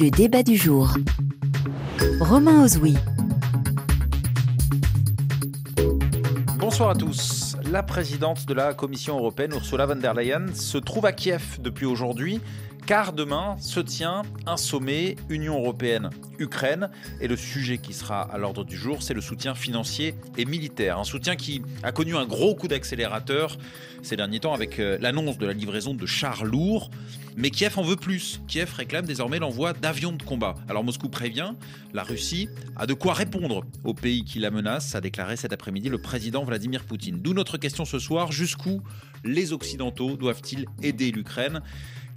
Le débat du jour. Romain Ozoui. Bonsoir à tous. La présidente de la Commission européenne, Ursula von der Leyen, se trouve à Kiev depuis aujourd'hui car demain se tient un sommet Union européenne-Ukraine et le sujet qui sera à l'ordre du jour, c'est le soutien financier et militaire. Un soutien qui a connu un gros coup d'accélérateur ces derniers temps avec euh, l'annonce de la livraison de chars lourds. Mais Kiev en veut plus. Kiev réclame désormais l'envoi d'avions de combat. Alors Moscou prévient, la Russie a de quoi répondre au pays qui la menace, a déclaré cet après-midi le président Vladimir Poutine. D'où notre question ce soir, jusqu'où les Occidentaux doivent-ils aider l'Ukraine?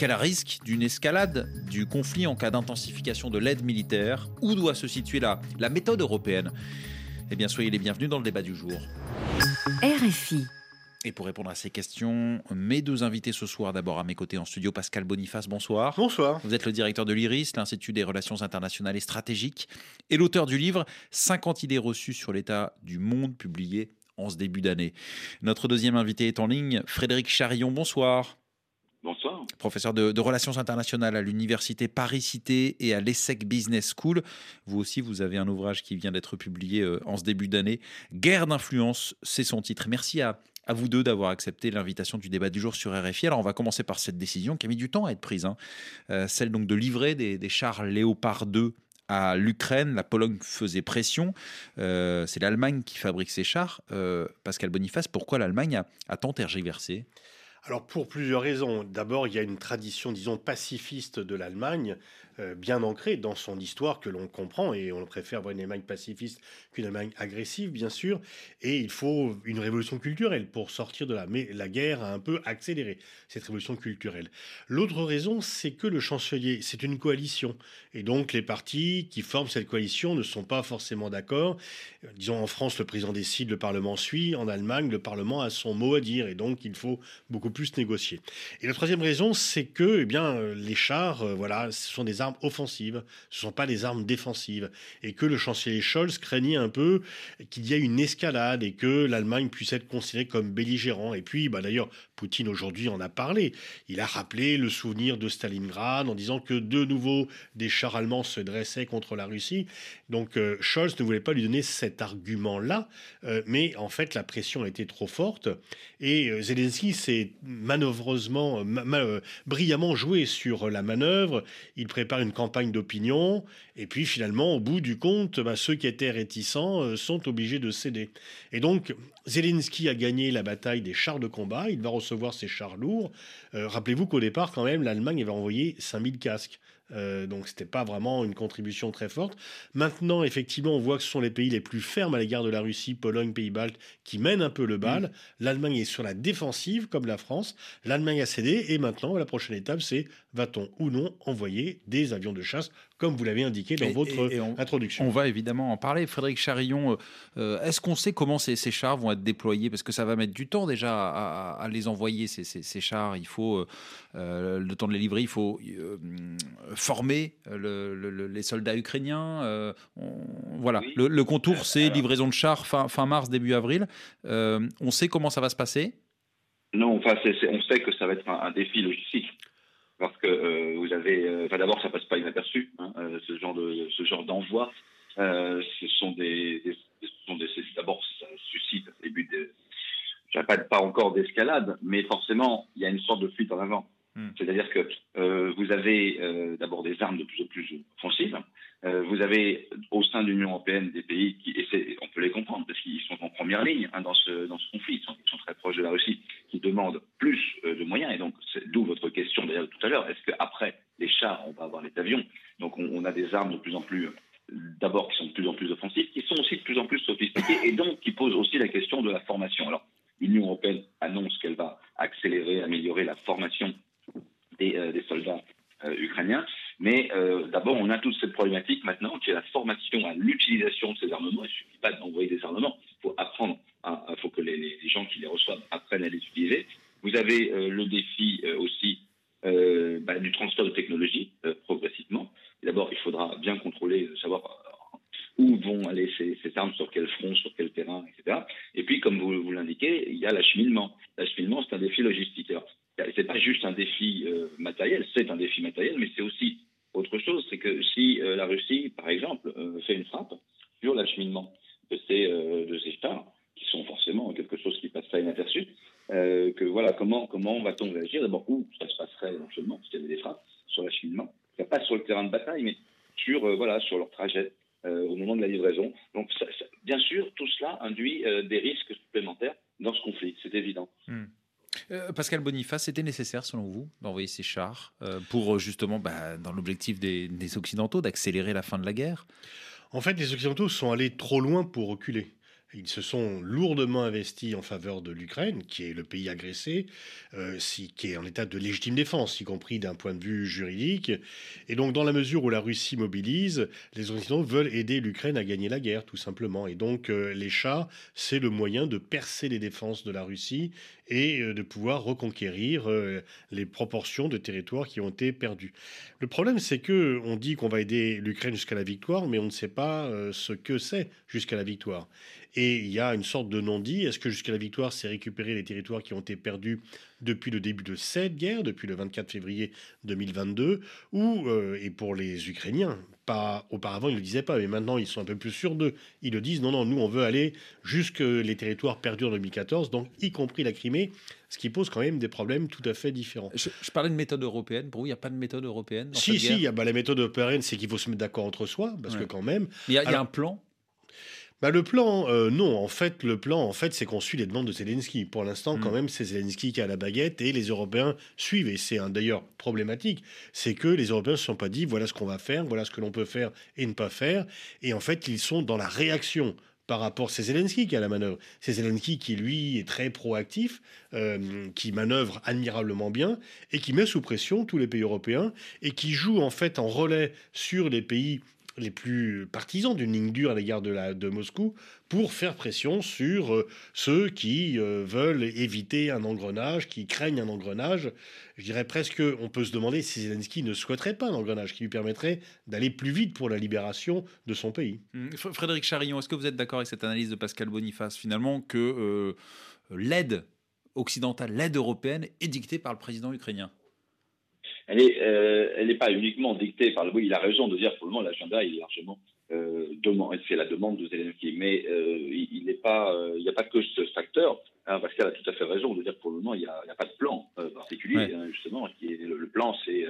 Quel risque d'une escalade du conflit en cas d'intensification de l'aide militaire? Où doit se situer la, la méthode européenne? Eh bien, soyez les bienvenus dans le débat du jour. RFI. Et pour répondre à ces questions, mes deux invités ce soir, d'abord à mes côtés en studio, Pascal Boniface, bonsoir. Bonsoir. Vous êtes le directeur de l'IRIS, l'Institut des relations internationales et stratégiques, et l'auteur du livre 50 idées reçues sur l'état du monde, publié en ce début d'année. Notre deuxième invité est en ligne, Frédéric Charillon, bonsoir. Bonsoir. Professeur de, relations internationales à l'université Paris-Cité et à l'ESSEC Business School. Vous aussi, vous avez un ouvrage qui vient d'être publié euh, en ce début d'année. Guerre d'influence, c'est son titre. Merci à, vous deux d'avoir accepté l'invitation du débat du jour sur RFI. Alors, on va commencer par cette décision qui a mis du temps à être prise. Hein. Euh, celle donc de livrer des, chars Léopard 2 à l'Ukraine. La Pologne faisait pression. Euh, c'est l'Allemagne qui fabrique ces chars. Pascal Boniface, pourquoi l'Allemagne a, a tant tergiversé? Alors pour plusieurs raisons. D'abord, il y a une tradition, disons, pacifiste de l'Allemagne bien ancré dans son histoire que l'on comprend et on préfère une Allemagne pacifiste qu'une Allemagne agressive, bien sûr. Et il faut une révolution culturelle pour sortir de la. Mais la guerre a un peu accéléré cette révolution culturelle. L'autre raison, c'est que le chancelier, c'est une coalition. Et donc les partis qui forment cette coalition ne sont pas forcément d'accord. Euh, disons en France, le président décide, le Parlement suit. En Allemagne, le Parlement a son mot à dire et donc il faut beaucoup plus négocier. Et la troisième raison, c'est que eh bien, euh, les chars, voilà, ce sont des armes offensives, ce ne sont pas des armes défensives, et que le chancelier Scholz craignait un peu qu'il y ait une escalade et que l'Allemagne puisse être considérée comme belligérant. Et puis, bah, d'ailleurs, Poutine aujourd'hui en a parlé. Il a rappelé le souvenir de Stalingrad en disant que de nouveau des chars allemands se dressaient contre la Russie. Donc euh, Scholz ne voulait pas lui donner cet argument-là, euh, mais en fait la pression était trop forte et euh, Zelensky s'est manœuvreusement, brillamment joué sur la manœuvre. Il prépare une campagne d'opinion et puis finalement, au bout du compte, bah, ceux qui étaient réticents sont obligés de céder. Et donc Zelensky a gagné la bataille des chars de combat. Il va recevoir voir ces chars lourds. Euh, rappelez-vous qu'au départ, quand même, l'Allemagne avait envoyé 5000 casques. Euh, donc c'était pas vraiment une contribution très forte. Maintenant, effectivement, on voit que ce sont les pays les plus fermes à l'égard de la Russie, Pologne, Pays-Baltes, qui mènent un peu le bal. Mm. L'Allemagne est sur la défensive, comme la France. L'Allemagne a cédé, et maintenant, la prochaine étape, c'est va-t-on ou non envoyer des avions de chasse comme vous l'avez indiqué dans votre introduction. On va évidemment en parler. Frédéric Charillon, euh, est-ce qu'on sait comment ces, chars vont être déployés? Parce que ça va mettre du temps déjà à, les envoyer, ces, chars. Il faut, euh, euh, le temps de les livrer, il faut former les soldats ukrainiens. voilà, le, contour, c'est livraison de chars fin, fin, mars, début avril. on sait comment ça va se passer? Non, enfin, on sait que ça va être un défi logistique parce que euh, vous avez, euh, d'abord ça passe pas inaperçu, hein, euh, ce genre de ce genre d'envoi. ce sont des, sont des d'abord ça suscite au début de, pas pas encore d'escalade, mais forcément il y a une sorte de fuite en avant. Hmm. C'est-à-dire que vous avez d'abord des armes de plus en plus offensives. vous avez au sein de l'Union européenne des pays qui, et on peut les comprendre parce qu'ils sont en première ligne hein, dans ce dans ce conflit, ils sont, très proches de la Russie, qui demandent plus de moyens et donc d'où votre question d'ailleurs tout à l'heure, est-ce qu'après les chars, on va avoir les avions? Donc on, a des armes de plus en plus, d'abord qui sont de plus en plus offensives, qui sont aussi de plus en plus sophistiquées et donc qui posent aussi la question de la formation. Alors l'Union européenne annonce qu'elle va accélérer, améliorer la formation des, euh, soldats euh, ukrainiens. Mais euh, d'abord, on a toute cette problématique maintenant qui est la formation à l'utilisation de ces armements. Il ne suffit pas d'envoyer des armements, il faut apprendre, il faut que les, gens qui les reçoivent apprennent à les utiliser. Vous avez le défi aussi euh, bah, du transfert de technologie euh, progressivement. D'abord, il faudra bien contrôler, euh, savoir où vont aller ces, armes, sur quel front, sur quel terrain, etc. Et puis, comme vous, vous l'indiquez, il y a l'acheminement. L'acheminement, c'est un défi logistique. Alors, c'est pas juste un défi matériel, c'est un défi matériel, mais c'est aussi autre chose, c'est que la Russie, par exemple, fait une frappe sur l'acheminement de ces, de ces chars, qui sont forcément quelque chose qui passe pas inaperçu, que voilà, comment, comment va-t-on réagir D'abord, où ça se passerait éventuellement, s'il y avait des frappes sur l'acheminement, pas sur le terrain de bataille, mais sur, voilà, sur leur trajet au moment de la livraison. Donc, bien sûr, tout cela induit des risques supplémentaires dans ce conflit, c'est évident. Hmm. Euh, Boniface, c'était nécessaire selon vous d'envoyer ces chars euh, pour euh, justement, bah, dans l'objectif des Occidentaux, d'accélérer la fin de la guerre? En fait, les Occidentaux sont allés trop loin pour reculer. Ils se sont lourdement investis en faveur de l'Ukraine, qui est le pays agressé, euh, qui est en état de légitime défense, y compris d'un point de vue juridique. Et donc, dans la mesure où la Russie mobilise, les Occidentaux veulent aider l'Ukraine à gagner la guerre, tout simplement. Et donc, euh, les chats, c'est le moyen de percer les défenses de la Russie et euh, de pouvoir reconquérir les proportions de territoires qui ont été perdus. Le problème, c'est que on dit qu'on va aider l'Ukraine jusqu'à la victoire, mais on ne sait pas ce que c'est jusqu'à la victoire. Et il y a une sorte de non-dit. Est-ce que jusqu'à la victoire, c'est récupérer les territoires qui ont été perdus depuis le début de cette guerre, depuis le 24 février 2022, ou, euh, et pour les Ukrainiens, pas auparavant, ils ne le disaient pas, mais maintenant, ils sont un peu plus sûrs d'eux. Ils le disent, non, non, nous, on veut aller jusque les territoires perdus en 2014, donc y compris la Crimée, ce qui pose quand même des problèmes tout à fait différents. Je, parlais de méthode européenne. Pour vous, il n'y a pas de méthode européenne Si, si, y a, bah, la méthode européenne, c'est qu'il faut se mettre d'accord entre soi, parce que quand même... Il y, a un plan? Bah, le plan, euh, non. En fait, le plan, en fait, c'est qu'on suit les demandes de Zelensky. Pour l'instant, quand mm. même, c'est Zelensky qui a la baguette et les Européens suivent. Et c'est d'ailleurs problématique, c'est que les Européens ne se sont pas dit voilà ce qu'on va faire, voilà ce que l'on peut faire et ne pas faire. Et en fait, ils sont dans la réaction par rapport. C'est Zelensky qui a la manœuvre. C'est Zelensky qui, lui, est très proactif, euh, qui manœuvre admirablement bien et qui met sous pression tous les pays européens et qui joue en fait en relais sur les pays les plus partisans d'une ligne dure à l'égard de, Moscou pour faire pression sur euh, ceux qui euh, veulent éviter un engrenage, qui craignent un engrenage. Je dirais presque, on peut se demander si Zelensky ne souhaiterait pas un engrenage qui lui permettrait d'aller plus vite pour la libération de son pays. Hum, Frédéric Charillon, est-ce que vous êtes d'accord avec cette analyse de Pascal Boniface, finalement, que euh, l'aide occidentale, l'aide européenne est dictée par le président ukrainien? Elle n'est euh, pas uniquement dictée par le. Oui, il a raison de dire pour le moment l'agenda est largement euh, c'est la demande de Zelensky, mais euh, il n'est pas, il n'y a pas que ce facteur. Hein, parce qu'elle a tout à fait raison de dire pour le moment il n'y a, a, pas de plan particulier hein, justement. Qui est, le, plan c'est,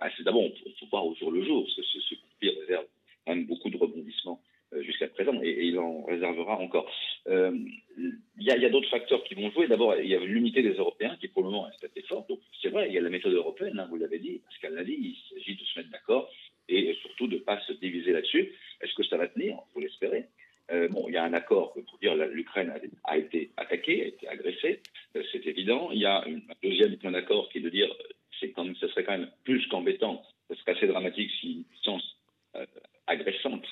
bah, c'est d'abord il faut voir au jour le jour, que ce, ce conflit réserve quand même beaucoup de rebondissements jusqu'à présent et, il en réservera encore. Il y a, d'autres facteurs qui vont jouer. D'abord, il y a l'unité des Européens qui pour le moment est assez forte. Donc c'est vrai, il y a la méthode européenne, hein, vous l'avez dit, Pascal l'a dit, il s'agit de se mettre d'accord et surtout de ne pas se diviser là-dessus. Est-ce que ça va tenir? Vous l'espérez. Euh, bon, il y a un accord pour dire l'Ukraine a, été attaquée, a été agressée, euh, c'est évident. Il y a un deuxième point d'accord qui est de dire c'est quand ce serait quand même plus qu'embêtant, ce serait assez dramatique si une puissance euh, agressante,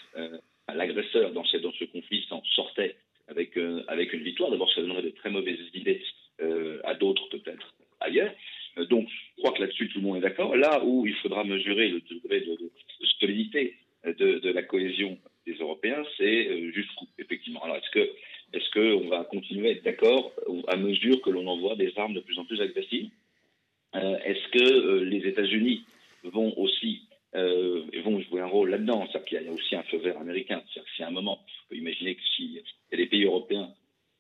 l'agresseur dans, ce conflit s'en sortait avec, avec une victoire. D'abord, ça donnerait de très mauvaises idées à d'autres peut-être ailleurs. Euh, donc, je crois que là-dessus, tout le monde est d'accord. Là où il faudra mesurer le degré de, solidité de, la cohésion des Européens, c'est euh, jusqu'où, effectivement. Alors, est-ce est-ce qu'on va continuer à être d'accord à mesure que l'on envoie des armes de plus en plus agressives? Euh, Est-ce que les États-Unis vont aussi vont jouer un rôle là-dedans C'est-à-dire qu'il y a aussi un feu vert américain. C'est-à-dire que si à un moment, on peut imaginer que y a des pays européens,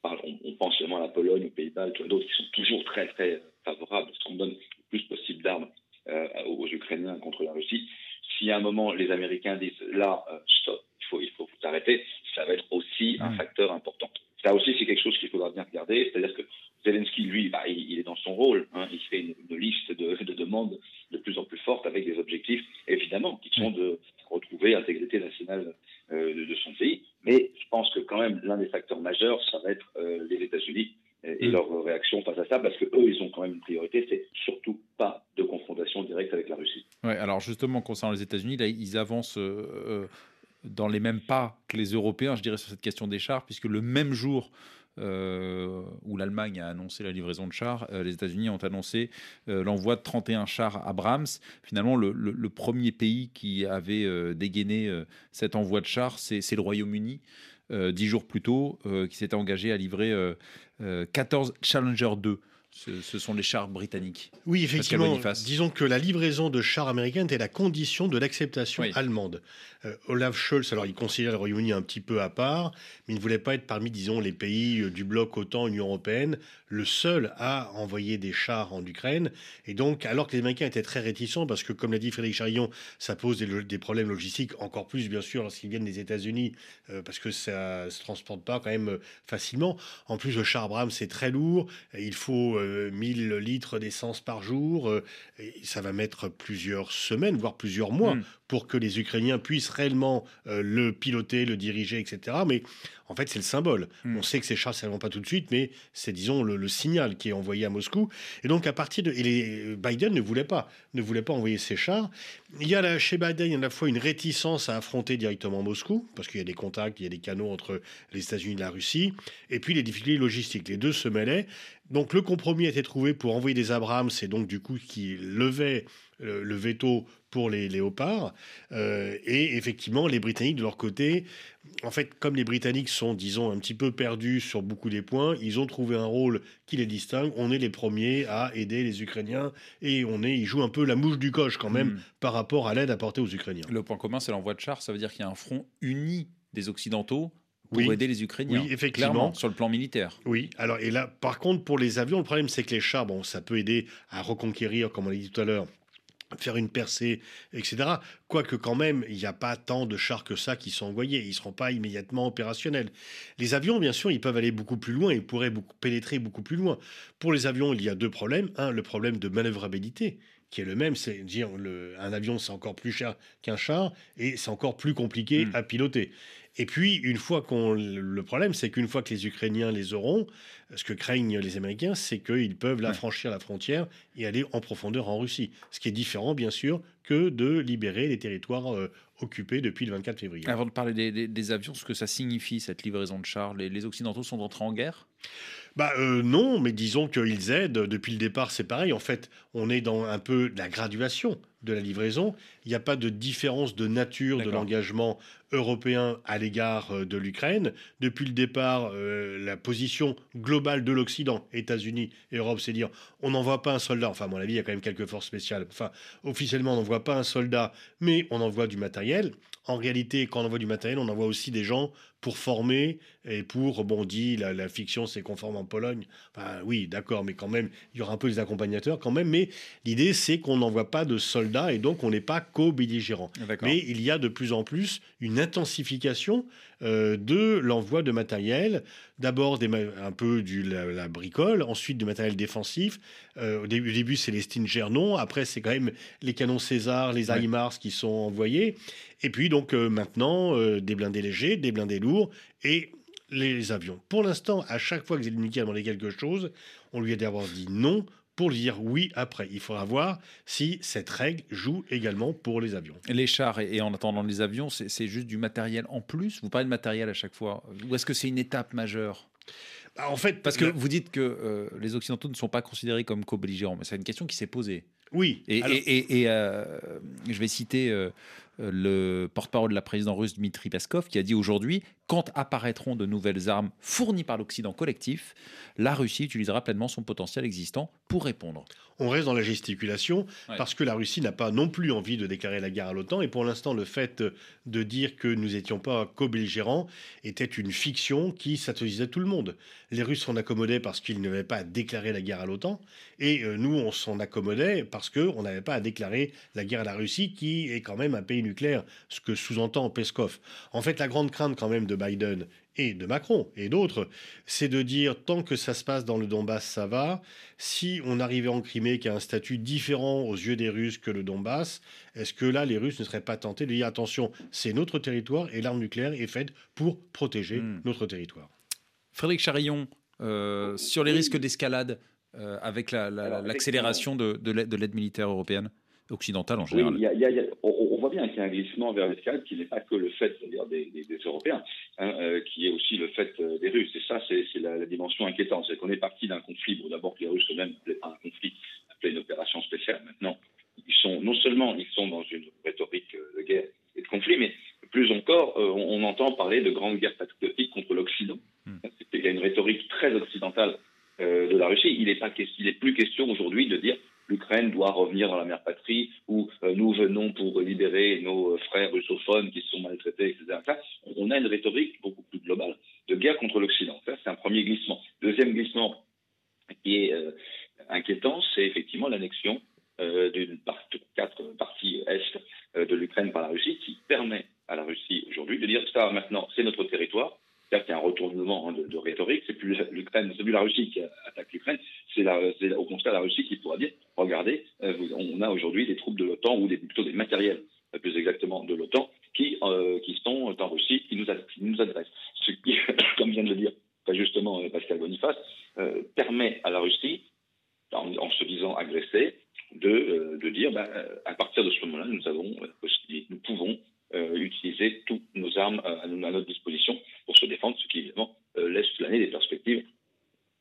on, pense seulement à la Pologne, aux Pays-Bas, d'autres qui sont toujours très très favorable à ce qu'on donne le plus possible d'armes euh, aux Ukrainiens contre la Russie. Si à un moment les Américains disent là, euh, stop, il faut, il faut vous arrêter, ça va être aussi un facteur important. Ça aussi, c'est quelque chose qu'il faudra bien regarder. C'est-à-dire que Zelensky, lui, bah, il, est dans son rôle. Hein. il fait une, liste de, de, demandes fortes avec des objectifs, évidemment, qui sont de retrouver l'intégrité nationale euh, de, de, son pays. Mais je pense que quand même, l'un des facteurs majeurs, ça va être les États-Unis et, mm. leur réaction face à ça, parce que eux, ils ont quand même une priorité, c'est surtout pas de confrontation directe avec la Russie. Ouais, alors justement, concernant les États-Unis, là, ils avancent euh, euh, dans les mêmes pas que les Européens, je dirais, sur cette question des chars, puisque le même jour euh, où l'Allemagne a annoncé la livraison de chars, les États-Unis ont annoncé l'envoi de 31 chars Abrams. Finalement, le, le premier pays qui avait dégainé cet envoi de chars, c'est le Royaume-Uni. dix jours plus tôt, qui s'était engagé à livrer 14 euh, Challenger 2 ce, sont les chars britanniques. Oui, effectivement. Disons que la livraison de chars américains était la condition de l'acceptation allemande. Euh, Olaf Scholz, alors il considère le Royaume-Uni un petit peu à part, mais il ne voulait pas être parmi, disons, les pays euh, du bloc OTAN, Union européenne, le seul à envoyer des chars en Ukraine. Et donc, alors que les Américains étaient très réticents, parce que comme l'a dit Frédéric Charillon, ça pose des, problèmes logistiques, encore plus bien sûr lorsqu'ils viennent des États-Unis, euh, parce que ça ne se transporte pas quand même facilement. En plus, le char Bram, c'est très lourd, il faut 1000 litres d'essence par jour, et ça va mettre plusieurs semaines, voire plusieurs mois, hmm. pour que les Ukrainiens puissent réellement euh, le piloter, le diriger, etc. Mais en fait, c'est le symbole. Hmm. On sait que ces chars, ça ne vont pas tout de suite, mais c'est, disons, le, signal qui est envoyé à Moscou. Et donc, à partir de. Et les, Biden ne voulait pas, ne voulait pas envoyer ces chars. Il y a là, chez Biden, il y a à la fois une réticence à affronter directement Moscou, parce qu'il y a des contacts, il y a des canaux entre les États-Unis et la Russie, et puis les difficultés logistiques. Les deux se mêlaient. Donc, le compromis a été trouvé pour envoyer des Abrams, c'est donc du coup qui levait le veto pour les léopards. Euh, et effectivement, les Britanniques, de leur côté, en fait, comme les Britanniques sont, disons, un petit peu perdus sur beaucoup des points, ils ont trouvé un rôle qui les distingue. On est les premiers à aider les Ukrainiens et on est, ils jouent un peu la mouche du coche quand même hmm. par rapport à l'aide apportée aux Ukrainiens. Le point commun, c'est l'envoi de chars. Ça veut dire qu'il y a un front uni des Occidentaux pour aider les Ukrainiens. Oui, effectivement. sur le plan militaire. Oui, alors et là, par contre, pour les avions, le problème, c'est que les chars, bon, ça peut aider à reconquérir, comme on l'a dit tout à l'heure, faire une percée, etc. Quoique quand même, il n'y a pas tant de chars que ça qui sont envoyés. Ils ne seront pas immédiatement opérationnels. Les avions, bien sûr, ils peuvent aller beaucoup plus loin. Ils pourraient beaucoup, pénétrer beaucoup plus loin. Pour les avions, il y a deux problèmes. Un, le problème de manœuvrabilité qui est le même, c'est dire le, un avion c'est encore plus cher qu'un char et c'est encore plus compliqué hmm. à piloter. Et puis, une fois qu'on. Le problème, c'est qu'une fois que les Ukrainiens les auront, ce que craignent les Américains, c'est qu'ils peuvent la franchir la frontière et aller en profondeur en Russie. Ce qui est différent, bien sûr, que de libérer les territoires euh, occupés depuis le 24 février. Avant de parler des, avions, ce que ça signifie, cette livraison de chars, les, Occidentaux sont entrés en guerre? Bah euh, non, mais disons qu'ils aident. Depuis le départ, c'est pareil. En fait, on est dans un peu la graduation de la livraison. Il n'y a pas de différence de nature de l'engagement européen à l'égard euh, de l'Ukraine. Depuis le départ, euh, la position globale de l'Occident, États-Unis et Europe, c'est dire on n'envoie pas un soldat. Enfin, à mon avis, il y a quand même quelques forces spéciales. Enfin, officiellement, on n'envoie pas un soldat, mais on envoie du matériel. En réalité, quand on envoie du matériel, on envoie aussi des gens pour former et pour, bon, dit, la, la fiction c'est conforme en Pologne. Enfin, oui, d'accord, mais quand même, il y aura un peu des accompagnateurs quand même. Mais l'idée, c'est qu'on n'envoie pas de soldats et donc on n'est pas co-belligérant. Mais il y a de plus en plus une intensification euh, de l'envoi de matériel. D'abord un peu du la, bricole, ensuite du matériel défensif. Euh, au début, début c'est les Stinger non. Après, c'est quand même les canons César, les HIMARS qui sont envoyés. Et puis donc euh, maintenant, des blindés légers, des blindés lourds et les avions. Pour l'instant, à chaque fois que Zelensky a demandé quelque chose, on lui a d'abord dit non pour dire oui après. Il faudra voir si cette règle joue également pour les avions. Les chars et, en attendant les avions, c'est juste du matériel en plus? Vous parlez de matériel à chaque fois Ou est-ce que c'est une étape majeure? Bah, en fait, parce que vous dites que euh, les Occidentaux ne sont pas considérés comme co-belligérants, mais c'est une question qui s'est posée. Oui. Et, et, euh, je vais citer euh, le porte-parole de la présidente russe Dmitri Peskov qui a dit aujourd'hui quand apparaîtront de nouvelles armes fournies par l'Occident collectif, la Russie utilisera pleinement son potentiel existant pour répondre. On reste dans la gesticulation parce que la Russie n'a pas non plus envie de déclarer la guerre à l'OTAN et pour l'instant le fait de dire que nous n'étions pas co-belligérants était une fiction qui satisfaisait tout le monde. Les Russes s'en accommodaient parce qu'ils n'avaient pas à déclarer la guerre à l'OTAN et euh, nous on s'en accommodait parce qu'on n'avait pas à déclarer la guerre à la Russie qui est quand même un pays nucléaire, ce que sous-entend Peskov. En fait la grande crainte quand même de Biden et de Macron et d'autres, c'est de dire tant que ça se passe dans le Donbass, ça va. Si on arrivait en Crimée qui a un statut différent aux yeux des Russes que le Donbass, est-ce que là les Russes ne seraient pas tentés de dire attention, c'est notre territoire et l'arme nucléaire est faite pour protéger hmm. notre territoire. Frédéric Charillon, euh, sur les risques d'escalade euh, avec l'accélération de, de l'aide militaire européenne occidentale en général voit bien qu'il y a un glissement vers l'escalade qui n'est pas que le fait des, des, Européens, hein, euh, qui est aussi le fait euh, des Russes. Et ça, c'est la, dimension inquiétante. C'est qu'on est parti d'un conflit. Bon, d'abord, les Russes eux-mêmes n'appelaient pas un conflit, appelaient une opération spéciale. Maintenant, ils sont non seulement ils sont dans une rhétorique euh, de guerre et de conflit, mais plus encore, on, entend parler de grandes guerres patriotiques contre l'Occident. Hmm. Il y a une rhétorique très occidentale de la Russie. Il n'est plus question aujourd'hui de dire l'Ukraine doit revenir dans la mère patrie, ou nous venons pour libérer nos frères russophones qui sont maltraités, etc. on a une rhétorique beaucoup plus globale de guerre contre l'Occident. Ça, c'est un premier glissement. Deuxième glissement qui est inquiétant, c'est effectivement l'annexion euh, d'une partie, quatre parties est euh, de l'Ukraine par la Russie, qui permet à la Russie aujourd'hui de dire ça maintenant c'est notre territoire. C'est-à-dire qu'il y a un retournement hein, de, rhétorique. C'est plus l'Ukraine, c'est plus la Russie qui attaque l'Ukraine. C'est au contraire la Russie qui pourra dire regardez, euh, on a aujourd'hui des troupes de l'OTAN ou des, plutôt des matériels, plus exactement de l'OTAN, qui qui sont en Russie, qui nous, qui nous adressent. Ce qui, comme vient de le dire pas justement Pascal Boniface, permet à la Russie en, se disant agressé, de, euh, de dire bah, euh, à partir de ce moment-là, nous avons nous pouvons euh, utiliser toutes nos armes à, notre disposition pour se défendre, ce qui évidemment laisse planer des perspectives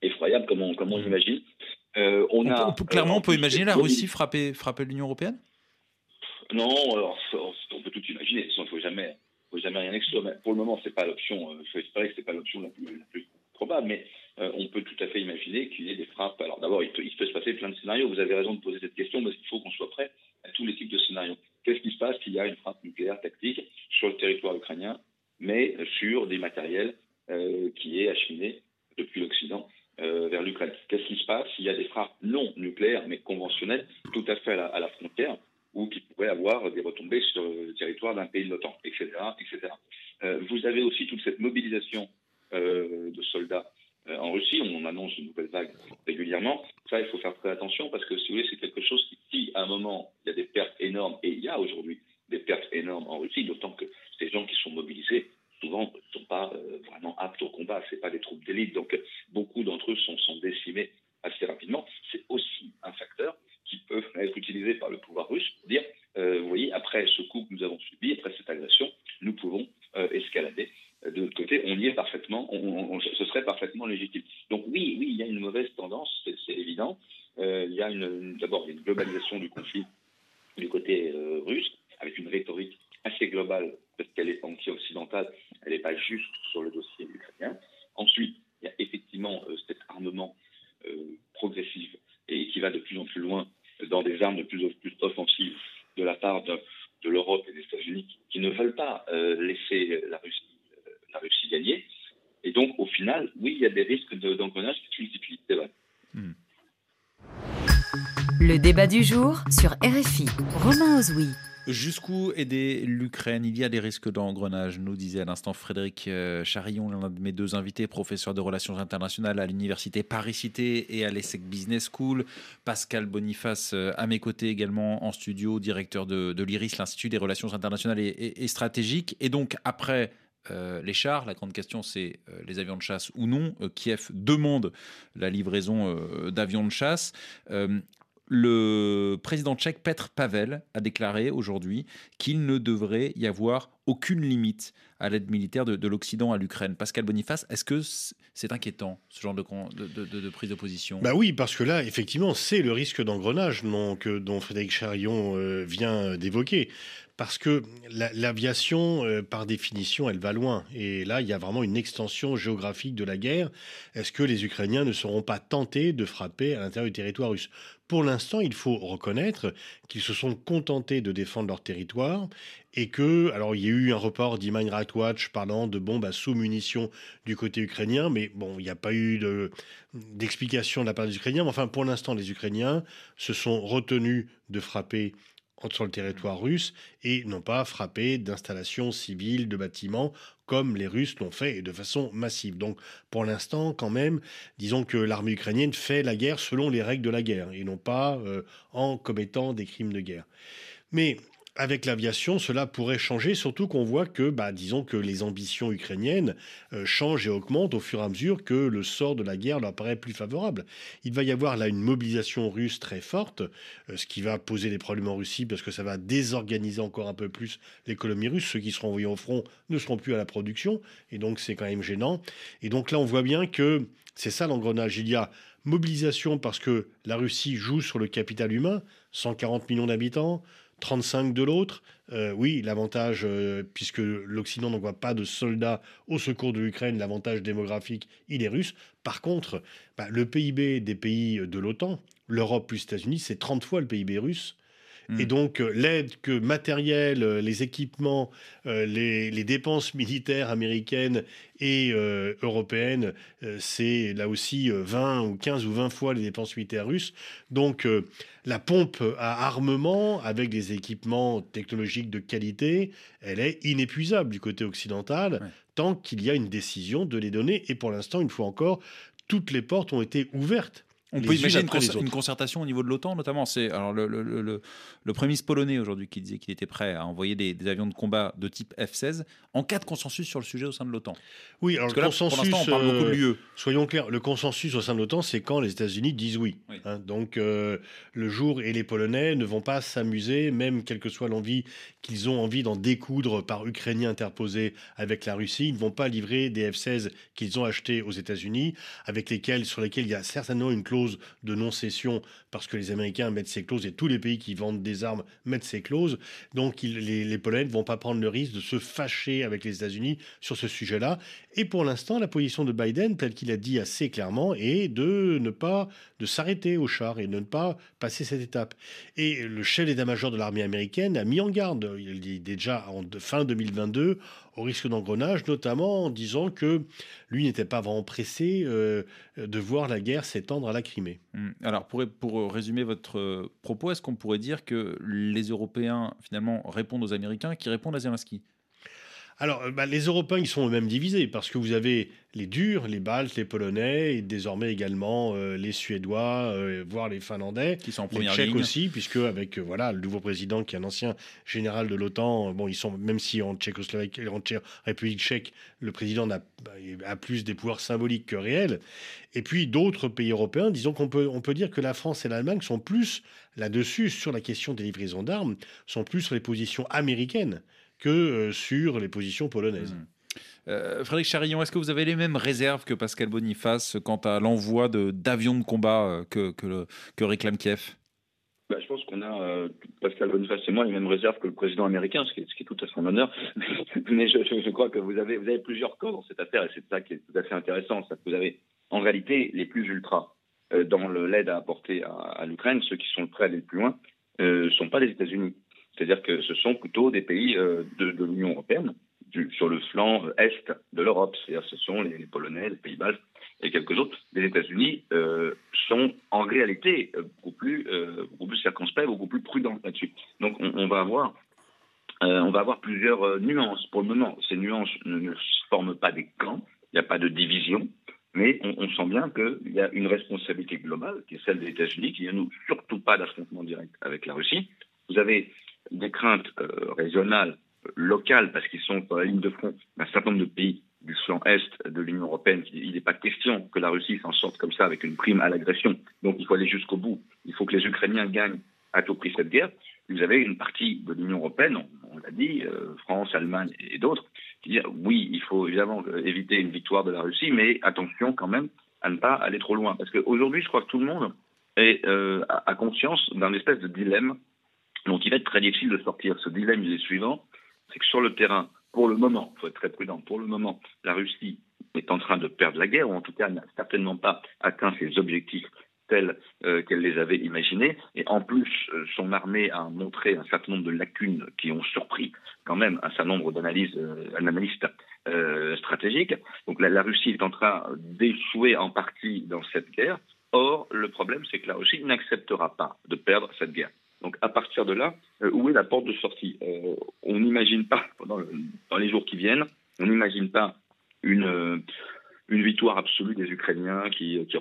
effroyables comme on, comme on l'imagine. on, a, clairement, on peut imaginer la Russie frapper, frapper l'Union européenne? Non, on peut tout imaginer. Il ne faut jamais, faut jamais rien exclure. Mais pour le moment, c'est pas l'option. Il faut espérer que c'est pas l'option la plus, la plus probable. Mais euh, on peut tout à fait imaginer qu'il y ait des frappes. Alors d'abord, il, peut se passer plein de scénarios. Vous avez raison de poser cette question parce qu'il faut qu'on soit prêt à tous les types de scénarios. Qu'est-ce qui se passe s'il y a une frappe nucléaire tactique sur le territoire ukrainien, mais sur des matériels euh, qui est acheminé depuis l'Occident euh, vers l'Ukraine? Qu'est-ce qui se passe s'il y a des frappes non nucléaires, mais conventionnelles, tout à fait à la, frontière, ou qui pourraient avoir des retombées sur le territoire d'un pays de l'OTAN, etc. etc. vous avez aussi toute cette mobilisation de soldats euh, en Russie, on annonce une nouvelle vague régulièrement. Ça, il faut faire attention parce que, si vous voulez, c'est quelque chose qui, si à un moment, il y a des pertes énormes, et il y a aujourd'hui des pertes énormes en Russie, d'autant que ces gens qui sont mobilisés, souvent, ne sont pas euh, vraiment aptes au combat. Ce pas des troupes d'élite. Donc, beaucoup d'entre eux sont, sont décimés assez rapidement. C'est aussi un facteur qui peut être utilisé par le pouvoir russe pour dire, euh, vous voyez, après ce coup que nous avons subi, après cette agression, nous pouvons escalader de l'autre côté, on y est parfaitement, on, ce serait parfaitement légitime. Donc oui, oui, il y a une mauvaise tendance, c'est évident. Euh, il y a une, d'abord une globalisation du conflit du côté euh, russe, avec une rhétorique assez globale, parce qu'elle est anti-occidentale, elle n'est pas juste sur le dossier ukrainien. Ensuite, il y a effectivement euh, cet armement progressif et qui va de plus en plus loin dans des armes de plus en plus offensives de la part de, de l'Europe et des États-Unis qui ne veulent pas laisser la Russie la Russie gagner. Et donc, au final, oui, il y a des risques d'engrenage qui se multiplient, c'est vrai. Hmm. Le débat du jour sur RFI. Romain Ozoui. Jusqu'où aider l'Ukraine? Il y a des risques d'engrenage, nous disait à l'instant Frédéric euh, Charillon, l'un de mes deux invités, professeur de relations internationales à l'université Paris-Cité et à l'ESSEC Business School. Pascal Boniface euh, à mes côtés également en studio, directeur de, l'IRIS, l'Institut des relations internationales et, stratégiques. Et donc après euh, les chars. La grande question, c'est les avions de chasse ou non. Kiev demande la livraison d'avions de chasse. Le président tchèque Petr Pavel a déclaré aujourd'hui qu'il ne devrait y avoir aucune limite à l'aide militaire de, l'Occident à l'Ukraine. Pascal Boniface, est-ce que c'est inquiétant, ce genre de, prise de position? Bah oui, parce que là, effectivement, c'est le risque d'engrenage dont Frédéric Charion vient d'évoquer parce que l'aviation, euh, par définition, elle va loin. Et là, il y a vraiment une extension géographique de la guerre. Est-ce que les Ukrainiens ne seront pas tentés de frapper à l'intérieur du territoire russe? Pour l'instant, il faut reconnaître qu'ils se sont contentés de défendre leur territoire et que, alors il y a eu un report d'Iman Rights Watch parlant de bombes sous-munitions du côté ukrainien, mais bon, il n'y a pas eu d'explication de, la part des Ukrainiens. Enfin, pour l'instant, les Ukrainiens se sont retenus de frapper sur le territoire russe et n'ont pas frappé d'installations civiles, de bâtiments, comme les Russes l'ont fait de façon massive. Donc pour l'instant, quand même, disons que l'armée ukrainienne fait la guerre selon les règles de la guerre et non pas euh, en commettant des crimes de guerre. Mais avec l'aviation, cela pourrait changer, surtout qu'on voit que, bah, disons que les ambitions ukrainiennes euh, changent et augmentent au fur et à mesure que le sort de la guerre leur paraît plus favorable. Il va y avoir là une mobilisation russe très forte, euh, ce qui va poser des problèmes en Russie parce que ça va désorganiser encore un peu plus l'économie russe. Ceux qui seront envoyés au front ne seront plus à la production, et donc c'est quand même gênant. Et donc là, on voit bien que c'est ça l'engrenage. Il y a mobilisation parce que la Russie joue sur le capital humain, 140 millions d'habitants, 35 de l'autre. Euh, oui, l'avantage, euh, puisque l'Occident n'envoie pas de soldats au secours de l'Ukraine, l'avantage démographique, il est russe. Par contre, bah, le PIB des pays de l'OTAN, l'Europe plus les États-Unis, c'est 30 fois le PIB russe. Hmm. Et donc, euh, l'aide que matérielle, euh, les équipements, euh, les, dépenses militaires américaines et européennes, c'est là aussi 20 ou 15 ou 20 fois les dépenses militaires russes. Donc, la pompe à armement avec des équipements technologiques de qualité, elle est inépuisable du côté occidental tant qu'il y a une décision de les donner. Et pour l'instant, une fois encore, toutes les portes ont été ouvertes on peut imaginer une, concertation au niveau de l'OTAN, notamment. C'est alors le, le, le, le, Premier ministre polonais aujourd'hui qui disait qu'il était prêt à envoyer des, avions de combat de type F-16 en cas de consensus sur le sujet au sein de l'OTAN. Oui, alors le consensus. Pour on parle beaucoup de l'UE. Euh, soyons clairs, le consensus au sein de l'OTAN, c'est quand les États-Unis disent oui. Hein. donc euh, le jour et les Polonais ne vont pas s'amuser, même quelle que soit l'envie qu'ils ont envie d'en découdre par Ukrainiens interposés avec la Russie, ils ne vont pas livrer des F-16 qu'ils ont achetés aux États-Unis, avec lesquels sur lesquels il y a certainement une clause de non-cession parce que les Américains mettent ces clauses et tous les pays qui vendent des armes mettent ces clauses. Donc les, Polonais ne vont pas prendre le risque de se fâcher avec les États-Unis sur ce sujet-là. Et pour l'instant, la position de Biden, telle qu'il a dit assez clairement, est de ne pas de s'arrêter au char et de ne pas passer cette étape. Et le chef d'état-major de l'armée américaine a mis en garde, il dit déjà en fin 2022, au risque d'engrenage, notamment en disant que lui n'était pas vraiment pressé euh, de voir la guerre s'étendre à la Crimée. Hmm. Alors, pour, pour résumer votre propos, est-ce qu'on pourrait dire que les Européens, finalement, répondent aux Américains qui répondent à Zelensky? Alors, euh, bah, les Européens, ils sont eux-mêmes divisés parce que vous avez les durs, les Baltes, les Polonais et désormais également euh, les Suédois, euh, voire les Finlandais, qui sont en première les Tchèques aussi, puisque avec voilà le nouveau président qui est un ancien général de l'OTAN, bon, ils sont même si en Tchécoslovaquie, en République tchèque, le président a, a, plus des pouvoirs symboliques que réels. Et puis d'autres pays européens, disons qu'on peut on peut dire que la France et l'Allemagne sont plus là-dessus sur la question des livraisons d'armes, sont plus sur les positions américaines que euh, sur les positions polonaises. Mmh. Euh, Frédéric Charillon, est-ce que vous avez les mêmes réserves que Pascal Boniface quant à l'envoi d'avions de, combat euh, que, que, réclame Kiev? Bah, je pense qu'on a, Pascal Boniface et moi, les mêmes réserves que le président américain, ce qui est, ce qui est tout à son honneur. Mais je, je, crois que vous avez, vous avez plusieurs corps dans cette affaire et c'est ça qui est tout à fait intéressant. C'est que vous avez en réalité les plus ultras dans l'aide à apporter à, l'Ukraine, ceux qui sont prêts à aller le plus loin, ne sont pas les États-Unis. C'est-à-dire que ce sont plutôt des pays euh, de, l'Union européenne, sur le flanc euh, est de l'Europe. C'est-à-dire ce sont les, Polonais, les Pays-Bas et quelques autres. Les États-Unis euh, sont en réalité beaucoup plus, beaucoup plus circonspects, beaucoup plus prudents là-dessus. Donc on, va avoir on va avoir plusieurs nuances pour le moment. Ces nuances ne, forment pas des camps, il n'y a pas de division, mais on, sent bien qu'il y a une responsabilité globale, qui est celle des États-Unis, qui a nous surtout pas d'affrontement direct avec la Russie. Vous avez des craintes euh, régionales, locales, parce qu'ils sont sur la ligne de front d'un certain nombre de pays du flanc est de l'Union européenne. Il n'est pas question que la Russie s'en sorte comme ça avec une prime à l'agression. Donc il faut aller jusqu'au bout. Il faut que les Ukrainiens gagnent à tout prix cette guerre. Vous avez une partie de l'Union européenne, on, l'a dit, euh, France, Allemagne et d'autres, qui disent oui, il faut évidemment éviter une victoire de la Russie, mais attention quand même à ne pas aller trop loin. Parce qu'aujourd'hui, je crois que tout le monde est, euh, a conscience d'un espèce de dilemme donc il va être très difficile de sortir. Ce dilemme il est suivant, c'est que sur le terrain, pour le moment, il faut être très prudent, pour le moment, la Russie est en train de perdre la guerre, ou en tout cas n'a certainement pas atteint ses objectifs tels euh, qu'elle les avait imaginés. Et en plus, euh, son armée a montré un certain nombre de lacunes qui ont surpris quand même un certain nombre d'analyses, euh, analystes stratégiques. Donc la, la, Russie est en train d'échouer en partie dans cette guerre. Or, le problème, c'est que la Russie n'acceptera pas de perdre cette guerre. Donc à partir de là, euh, où est la porte de sortie? Euh, On n'imagine pas, dans, les jours qui viennent, on n'imagine pas une, euh, victoire absolue des Ukrainiens qui, qui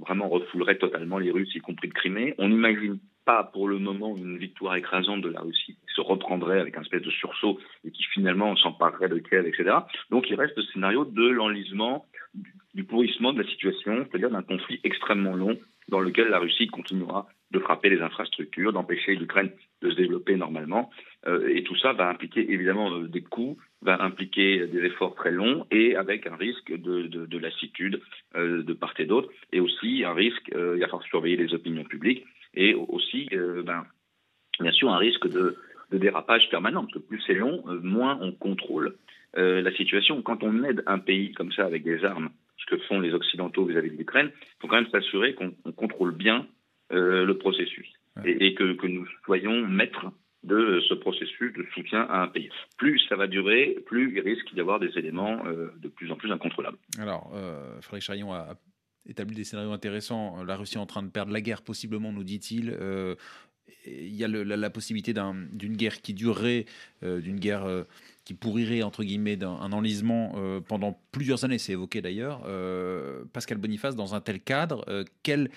vraiment refoulerait totalement les Russes, y compris de Crimée. On n'imagine pas pour le moment une victoire écrasante de la Russie qui se reprendrait avec un espèce de sursaut et qui finalement s'emparerait de Kiev, etc. Donc il reste le scénario de l'enlisement, du pourrissement de la situation, c'est-à-dire d'un conflit extrêmement long dans lequel la Russie continuera de frapper les infrastructures, d'empêcher l'Ukraine de se développer normalement. Euh, et tout ça va impliquer évidemment euh, des coûts, va impliquer des efforts très longs et avec un risque de, de, de lassitude euh, de part et d'autre. Et aussi un risque, il va falloir surveiller les opinions publiques et aussi, ben, bien sûr, un risque de dérapage permanent, parce que plus c'est long, moins on contrôle la situation. Quand on aide un pays comme ça avec des armes, ce que font les Occidentaux vis-à-vis de l'Ukraine, il faut quand même s'assurer qu'on contrôle bien le processus et, que, que, nous soyons maîtres de ce processus de soutien à un pays. Plus ça va durer, plus il risque d'y avoir des éléments euh, de plus en plus incontrôlables. Alors, euh, Frédéric Charion a établi des scénarios intéressants. La Russie est en train de perdre la guerre, possiblement, nous dit-il. Euh, il y a la, possibilité d'une guerre qui durerait, euh, d'une guerre qui pourrirait, entre guillemets, d'un enlisement euh, pendant plusieurs années, c'est évoqué d'ailleurs. Euh, Pascal Boniface, dans un tel cadre, euh, quel,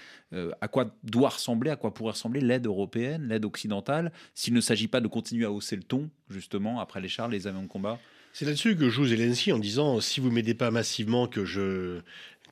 à quoi doit ressembler, à quoi pourrait ressembler l'aide européenne, l'aide occidentale, s'il ne s'agit pas de continuer à hausser le ton, justement, après les chars, les avions de combat? C'est là-dessus que joue Zelensky en disant si vous m'aidez pas massivement, que je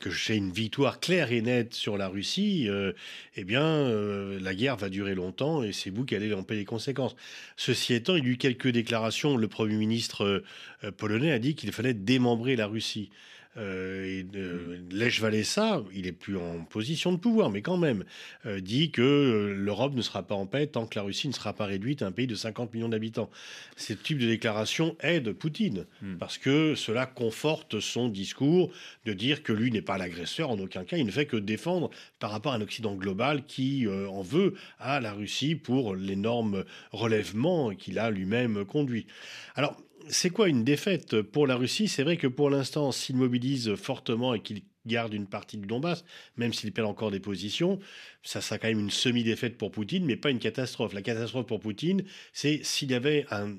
que j'ai une victoire claire et nette sur la Russie, euh, eh bien, euh, la guerre va durer longtemps et c'est vous qui allez en payer les conséquences. Ceci étant, il y a eu quelques déclarations. Le Premier ministre euh, polonais a dit qu'il fallait démembrer la Russie. Euh, et euh, Lech Walesa, il est plus en position de pouvoir, mais quand même, euh, dit que l'Europe ne sera pas en paix tant que la Russie ne sera pas réduite à un pays de 50 millions d'habitants. Ce type de déclaration aide Poutine, hmm. parce que cela conforte son discours de dire que lui n'est pas l'agresseur, en aucun cas, il ne fait que défendre par rapport à un Occident global qui en veut à la Russie pour l'énorme relèvement qu'il a lui-même conduit. Alors, c'est quoi une défaite pour la Russie? C'est vrai que pour l'instant, s'il mobilise fortement et qu'il garde une partie du Donbass, même s'il perd encore des positions, ça sera quand même une semi-défaite pour Poutine, mais pas une catastrophe. La catastrophe pour Poutine, c'est s'il y avait un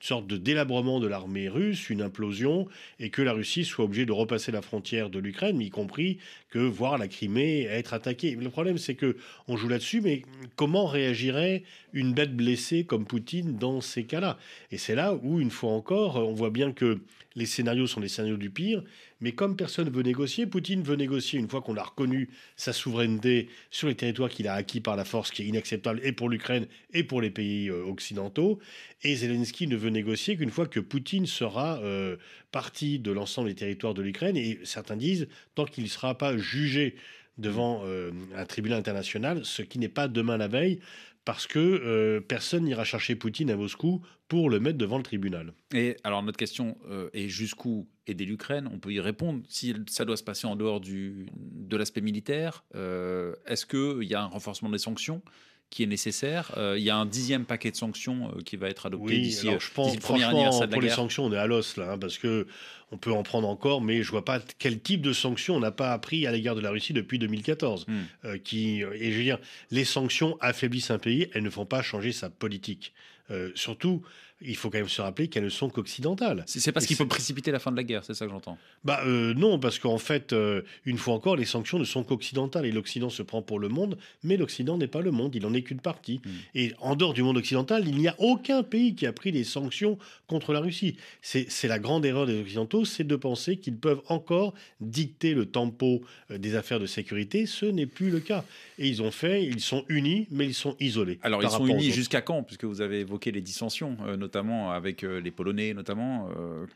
une sorte de délabrement de l'armée russe, une implosion, et que la Russie soit obligée de repasser la frontière de l'Ukraine, y compris que voir la Crimée être attaquée. Le problème, c'est que on joue là-dessus, mais comment réagirait une bête blessée comme Poutine dans ces cas-là? Et c'est là où, une fois encore, on voit bien que les scénarios sont les scénarios du pire, mais comme personne veut négocier, Poutine veut négocier une fois qu'on a reconnu sa souveraineté sur les territoires qu'il a acquis par la force, qui est inacceptable et pour l'Ukraine et pour les pays euh, occidentaux. Et Zelensky ne veut négocier qu'une fois que Poutine sera euh, parti de l'ensemble des territoires de l'Ukraine. Et certains disent, tant qu'il ne sera pas jugé devant euh, un tribunal international, ce qui n'est pas demain la veille, parce que euh, personne n'ira chercher Poutine à Moscou pour le mettre devant le tribunal. Et alors notre question est jusqu'où aider l'Ukraine? On peut y répondre. Si ça doit se passer en dehors du, de l'aspect militaire, est-ce qu'il y a un renforcement des sanctions? Qui est nécessaire. il y a un dixième paquet de sanctions qui va être adopté d'ici je pense, le premier anniversaire de la pour les sanctions, on est à l'os là, hein, parce que on peut en prendre encore, mais je vois pas quel type de sanctions on n'a pas appris à l'égard de la Russie depuis 2014. Hmm. Euh, qui, et je veux dire, les sanctions affaiblissent un pays, elles ne font pas changer sa politique. Euh, surtout, il faut quand même se rappeler qu'elles ne sont qu'occidentales. C'est parce qu'il faut précipiter la fin de la guerre, c'est ça que j'entends Bah euh, non, parce qu'en fait, euh, une fois encore, les sanctions ne sont qu'occidentales et l'Occident se prend pour le monde, mais l'Occident n'est pas le monde, il n'en est qu'une partie. Hmm. Et en dehors du monde occidental, il n'y a aucun pays qui a pris des sanctions contre la Russie. C'est la grande erreur des Occidentaux, c'est de penser qu'ils peuvent encore dicter le tempo euh, des affaires de sécurité. Ce n'est plus le cas. Et ils ont fait, ils sont unis, mais ils sont isolés. Alors ils sont unis jusqu'à quand? Puisque vous avez évoqué les dissensions, notamment avec euh, les Polonais, notamment. Euh,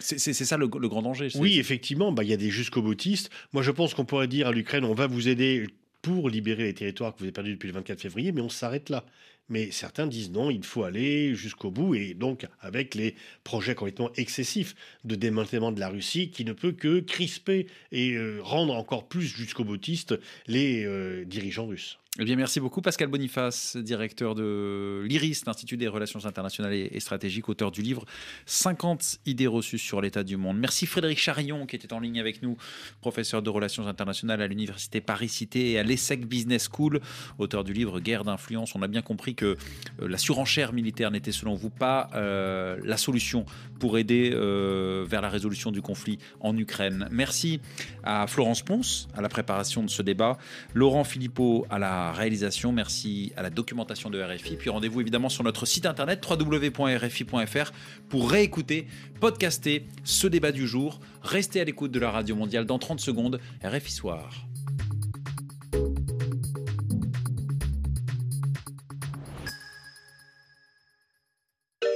c'est ça le, grand danger. Oui, effectivement, bah, il y a des jusqu'au-boutistes. Moi, je pense qu'on pourrait dire à l'Ukraine, on va vous aider pour libérer les territoires que vous avez perdus depuis le 24 février, mais on s'arrête là. Mais certains disent non, il faut aller jusqu'au bout, et donc avec les projets complètement excessifs de démantèlement de la Russie, qui ne peut que crisper et euh, rendre encore plus jusqu'au boutiste les dirigeants russes. Eh bien, merci beaucoup, Pascal Boniface, directeur de l'IRIS, l'Institut des Relations Internationales et Stratégiques, auteur du livre 50 idées reçues sur l'état du monde. Merci Frédéric Charillon, qui était en ligne avec nous, professeur de Relations Internationales à l'Université Paris-Cité et à l'ESSEC Business School, auteur du livre Guerre d'influence. On a bien compris que euh, la surenchère militaire n'était selon vous pas euh, la solution pour aider euh, vers la résolution du conflit en Ukraine. Merci à Florence Ponce à la préparation de ce débat, Laurent Philippot à la réalisation, merci à la documentation de RFI. Puis rendez-vous évidemment sur notre site internet www.rfi.fr pour réécouter, podcaster ce débat du jour. Restez à l'écoute de la Radio Mondiale dans 30 secondes. RFI Soir.